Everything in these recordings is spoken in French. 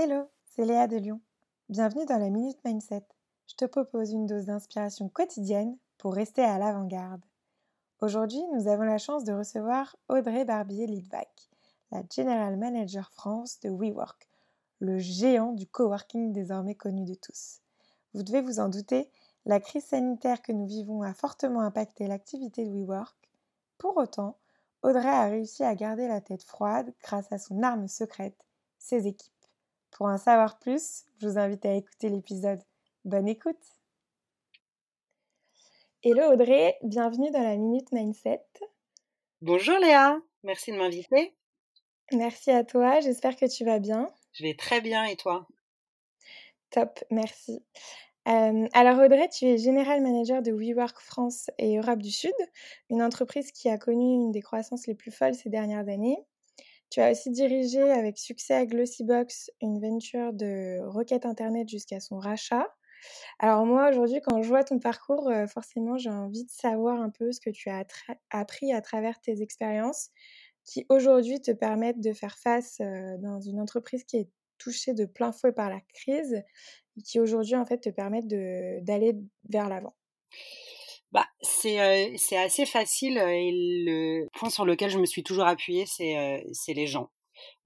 Hello, c'est Léa de Lyon. Bienvenue dans la Minute Mindset. Je te propose une dose d'inspiration quotidienne pour rester à l'avant-garde. Aujourd'hui, nous avons la chance de recevoir Audrey Barbier-Lidvac, la General Manager France de WeWork, le géant du coworking désormais connu de tous. Vous devez vous en douter, la crise sanitaire que nous vivons a fortement impacté l'activité de WeWork. Pour autant, Audrey a réussi à garder la tête froide grâce à son arme secrète, ses équipes. Pour en savoir plus, je vous invite à écouter l'épisode. Bonne écoute Hello Audrey, bienvenue dans la Minute Mindset. Bonjour Léa, merci de m'inviter. Merci à toi, j'espère que tu vas bien. Je vais très bien et toi? Top, merci. Euh, alors Audrey, tu es General Manager de WeWork France et Europe du Sud, une entreprise qui a connu une des croissances les plus folles ces dernières années. Tu as aussi dirigé avec succès à Glossybox une venture de requête Internet jusqu'à son rachat. Alors moi, aujourd'hui, quand je vois ton parcours, euh, forcément, j'ai envie de savoir un peu ce que tu as appris à travers tes expériences qui aujourd'hui te permettent de faire face euh, dans une entreprise qui est touchée de plein fouet par la crise et qui aujourd'hui, en fait, te permettent d'aller vers l'avant. Bah, c'est c'est assez facile et le point sur lequel je me suis toujours appuyée, c'est c'est les gens.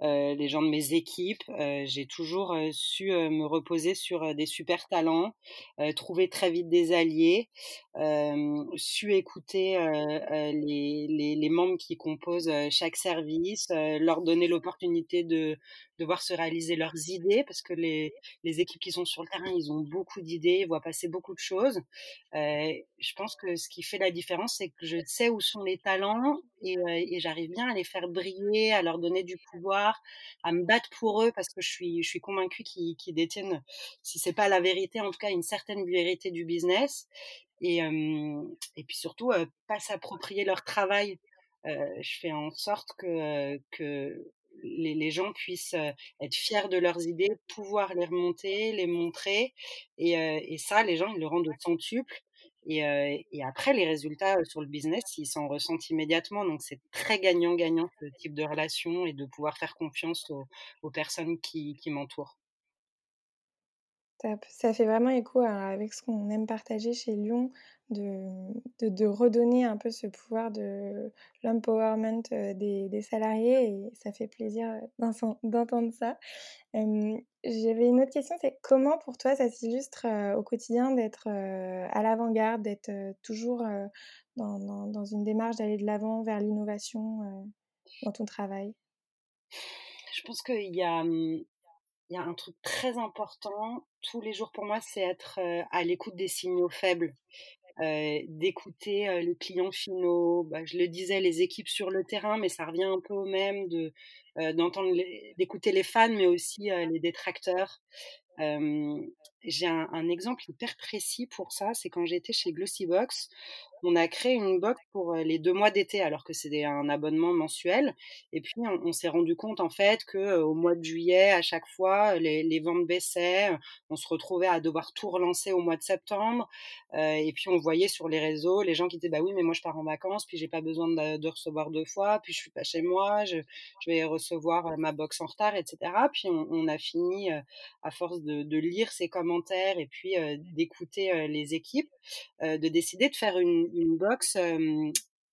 Euh, les gens de mes équipes. Euh, j'ai toujours euh, su me reposer sur des super talents, trouver très vite des alliés, su écouter les, les, membres qui composent chaque service, leur donner l'opportunité de, de voir se réaliser leurs idées, parce que les, les équipes qui sont sur le terrain, ils ont beaucoup d'idées, ils voient passer beaucoup de choses. je pense que ce qui fait la différence, c'est que je sais où sont les talents et, et j'arrive bien à les faire briller, à leur donner du pouvoir à me battre pour eux parce que je suis, je suis convaincue qu'ils détiennent, si c'est pas la vérité, en tout cas une certaine vérité du business. Et, et puis surtout, pas s'approprier leur travail. je fais en sorte que, que les, les, gens puissent être fiers de leurs idées, pouvoir les remonter, les montrer. Et, et ça, les gens, ils le rendent au centuple. Et, après, les résultats sur le business, ils s'en ressentent immédiatement. Donc, c'est très gagnant-gagnant ce type de relation et de pouvoir faire confiance aux, personnes qui m'entourent. Ça fait vraiment écho avec ce qu'on aime partager chez Lyon, de, redonner un peu ce pouvoir de l'empowerment des, des, salariés et ça fait plaisir d'entendre ça. J'avais une autre question, c'est comment pour toi ça s'illustre au quotidien d'être à l'avant-garde, d'être toujours dans, une démarche d'aller de l'avant vers l'innovation dans ton travail? Je pense qu'il y a, il y a un truc très important tous les jours pour moi, c'est être à l'écoute des signaux faibles. Euh, d'écouter euh, les clients finaux. Bah, je le disais, les équipes sur le terrain, mais ça revient un peu au même de euh, d'entendre, d'écouter les fans, mais aussi les détracteurs. J'ai un, exemple hyper précis pour ça, c'est quand j'étais chez Glossybox, on a créé une box pour les deux mois d'été, alors que c'était un abonnement mensuel. Et puis, on, s'est rendu compte, en fait, que au mois de juillet, à chaque fois, les, ventes baissaient. On se retrouvait à devoir tout relancer au mois de septembre. Euh, et puis, on voyait sur les réseaux les gens qui disaient, bah oui, mais moi, je pars en vacances, puis j'ai pas besoin de, recevoir deux fois, puis je suis pas chez moi, je, vais recevoir ma box en retard, etc. Puis, on, on a fini, à force de, de, lire ces commentaires et puis d'écouter les équipes, de décider de faire une, une box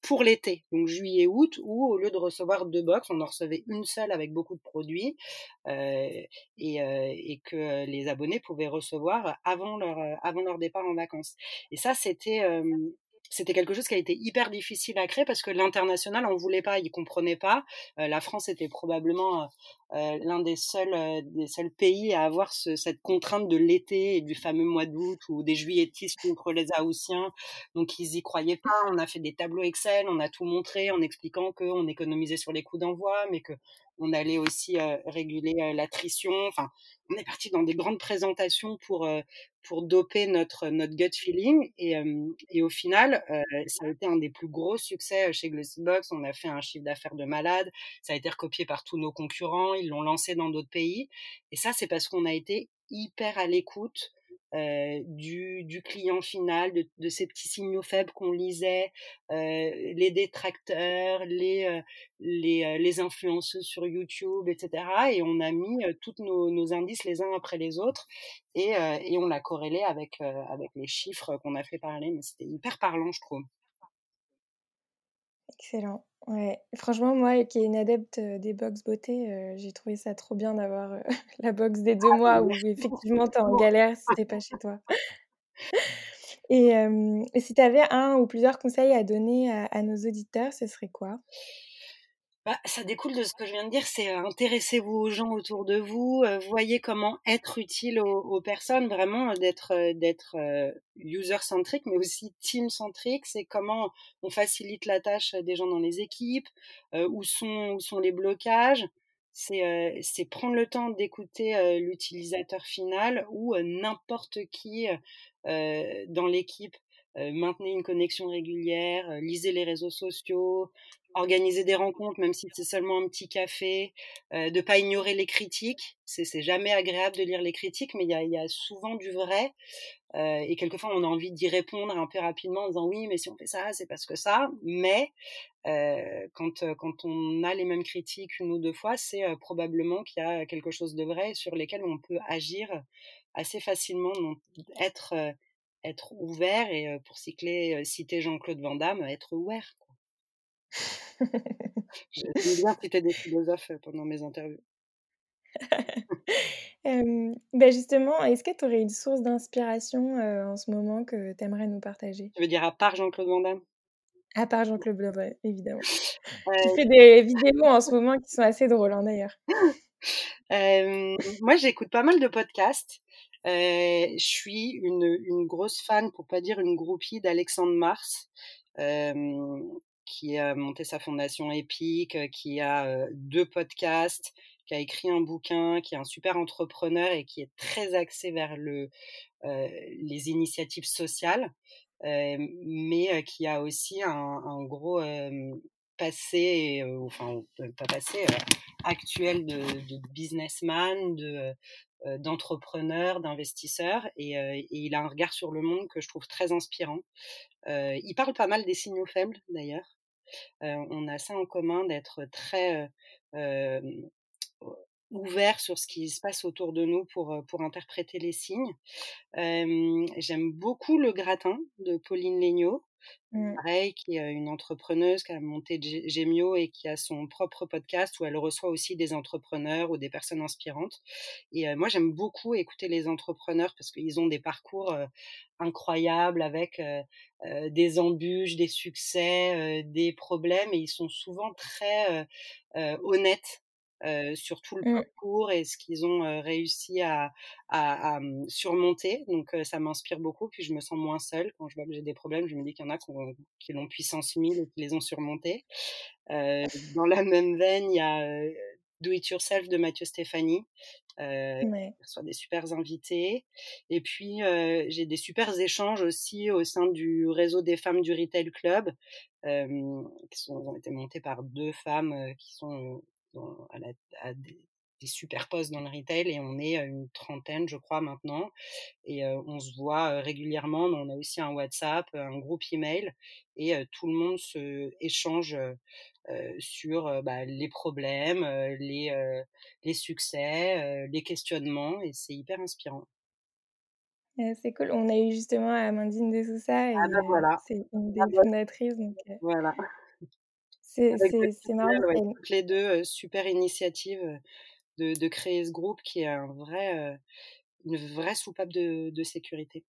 pour l'été, donc juillet-août, où au lieu de recevoir deux box, on en recevait une seule avec beaucoup de produits et, que les abonnés pouvaient recevoir avant leur, départ en vacances. Et ça, c'était c'était quelque chose qui a été hyper difficile à créer parce que l'international on voulait pas, il comprenait pas. La France était probablement euh, euh l'un des seuls euh, des seuls pays à avoir ce, cette contrainte de l'été et du fameux mois d'août ou des juilletistes contre les Haussiens. Donc ils y croyaient pas. On a fait des tableaux Excel, on a tout montré en expliquant qu'on économisait sur les coûts d'envoi, mais que on allait aussi réguler l'attrition. Enfin, on est parti dans des grandes présentations pour pour doper notre notre gut feeling et, et au final ça a été un des plus gros succès chez Glossybox on a fait un chiffre d'affaires de malade ça a été recopié par tous nos concurrents ils l'ont lancé dans d'autres pays et ça c'est parce qu'on a été hyper à l'écoute du, client final, de, ces petits signaux faibles qu'on lisait, les détracteurs, les, les influenceuses sur YouTube, etc. Et on a mis tous nos, indices les uns après les autres et, on l'a corrélé avec les chiffres qu'on a fait parler. Mais c'était hyper parlant, je trouve. Excellent. Ouais, franchement, moi qui est une adepte des box beauté, j'ai trouvé ça trop bien d'avoir la box des deux Ah, mois où effectivement tu es en galère si tu pas chez toi. Et, si tu avais un ou plusieurs conseils à donner à, à nos auditeurs, ce serait quoi? Bah, ça découle de ce que je viens de dire, c'est intéressez-vous aux gens autour de vous, euh, voyez comment être utile aux, personnes, vraiment d'être d'être user-centrique, mais aussi team-centrique, c'est comment on facilite la tâche des gens dans les équipes, euh, où, sont, où sont les blocages, c'est euh, c'est prendre le temps d'écouter l'utilisateur final ou n'importe qui dans l'équipe. Maintenez une connexion régulière, lisez les réseaux sociaux, organiser des rencontres, même si c'est seulement un petit café, euh, de pas ignorer les critiques. C'est jamais agréable de lire les critiques, mais il y a, souvent du vrai. Euh, et quelquefois, on a envie d'y répondre un peu rapidement en disant oui, mais si on fait ça, c'est parce que ça. Mais euh, quand, quand on a les mêmes critiques une ou deux fois, c'est euh, probablement qu'il y a quelque chose de vrai sur lesquels on peut agir assez facilement, donc être être ouvert et pour cycler, citer Jean-Claude Van Damme, être ouvert. J'aime bien citer des philosophes pendant mes interviews. Bah, justement, est-ce que tu aurais une source d'inspiration, en ce moment que tu aimerais nous partager? Tu veux dire à part Jean-Claude Van Damme? À part Jean-Claude Van Damme, évidemment. Qui Heu fait des vidéos en ce moment qui sont assez drôles, hein, d'ailleurs. Moi, j'écoute pas mal de podcasts. Je suis une grosse fan, pour pas dire une groupie d'Alexandre Mars, qui a monté sa fondation Epic, qui a, heu, 2 podcasts, qui a écrit un bouquin, qui est un super entrepreneur et qui est très axé vers les initiatives sociales, mais qui a aussi un gros, passé, enfin pas passé, actuel de businessman, de, heu, d'entrepreneur, d'investisseur et heu, et il a un regard sur le monde que je trouve très inspirant. Heu, il parle pas mal des signaux faibles d'ailleurs. On a ça en commun d'être très, ouvert sur ce qui se passe autour de nous pour, pour interpréter les signes. J'aime beaucoup Le Gratin de Pauline Léniaud, Mmh. pareil, qui est une entrepreneuse qui a monté Gemio et qui a son propre podcast où elle reçoit aussi des entrepreneurs ou des personnes inspirantes. Et moi, j'aime beaucoup écouter les entrepreneurs parce qu'ils ont des parcours, incroyables avec, des embûches, des succès, des problèmes et ils sont souvent très, honnêtes, heu, sur tout le Mmh. parcours et ce qu'ils ont, réussi à à à, mmh, surmonter. Donc ça m'inspire beaucoup, puis je me sens moins seule quand je vois que j'ai des problèmes. Je me dis qu'il y en a qui ont qui l'ont puissance 1000 et qui les ont surmontés. Dans la même veine, il y a, Do It Yourself de Mathieu Stéphanie, Ouais. qui reçoit des supers invités et puis, j'ai des supers échanges aussi au sein du réseau des femmes du Retail Club, qui sont ont été montés par 2 femmes, qui sont, dans à la à des des super postes dans le retail et on est une trentaine, je crois maintenant et on se voit, régulièrement, mais on a aussi un WhatsApp, un groupe email et tout le monde se échange, sur, bah, les problèmes, les, les succès, les questionnements et c'est hyper inspirant. Ouais, c'est cool. On a eu justement Amandine de Sousa Ah et bah, heu, voilà. c'est une Ah des bah fondatrices donc Voilà. C'est marrant ouais, toutes les 2, super initiative, de de créer ce groupe qui est un vrai, une vraie soupape de de sécurité.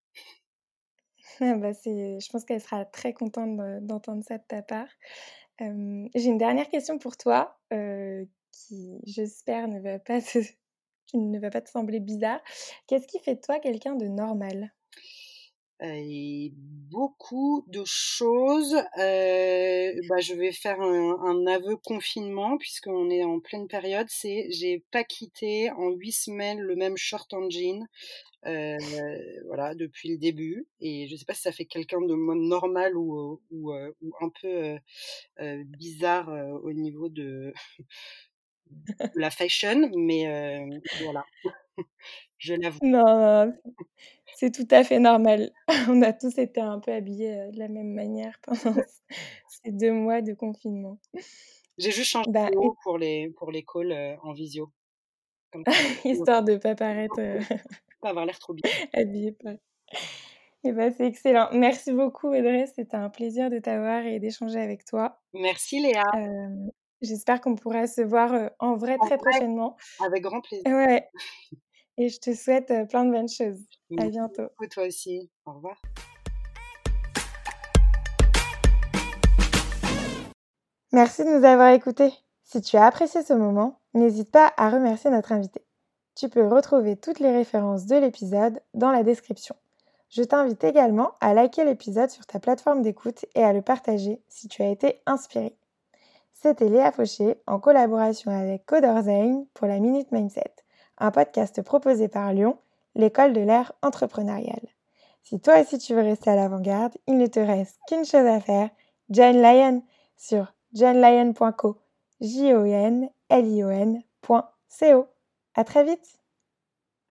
Ah bah, je pense qu'elle sera très contente de d'entendre ça de ta part. J'ai une dernière question pour toi, qui j'espère ne va pas te ne va pas te sembler bizarre. Qu'est-ce qui fait de toi quelqu'un de normal? Et beaucoup de choses, heu, bah, je vais faire un un aveu confinement puisqu'on est en pleine période, c'est j'ai pas quitté en 8 semaines le même short en jean, heu, voilà, depuis le début. Et je sais pas si ça fait quelqu'un de normal ou ou, heu, ou un peu, heu heu, bizarre, au niveau de la fashion, mais voilà, je l'avoue. Non, c'est tout à fait normal. On a tous été un peu habillés, de la même manière pendant ces 2 mois de confinement. J'ai juste changé Bah, de pour les pour les calls, en visio. Comme histoire de pas paraître, pas avoir l'air trop bi habillé pas et bah, c'est excellent. Merci beaucoup Audrey, c'était un plaisir de t'avoir et d'échanger avec toi. Merci Léa. J'espère qu'on pourra se voir, en vrai En très vrai, prochainement. avec grand plaisir. Ouais et je te souhaite, plein de bonnes choses. À Merci bientôt. beaucoup, toi aussi. Au revoir. Merci de nous avoir écoutés. Si tu as apprécié ce moment, n'hésite pas à remercier notre invité. Tu peux retrouver toutes les références de l'épisode dans la description. Je t'invite également à liker l'épisode sur ta plateforme d'écoute et à le partager si tu as été inspiré. C'était Léa Fauché en collaboration avec Coderzain pour la Minute Mindset, un podcast proposé par Lyon, l'école de l'ère entrepreneuriale. Si toi aussi tu veux rester à l'avant-garde, il ne te reste qu'une chose à faire, join Lion sur johnlion.co, j o n l i o n.co. À très vite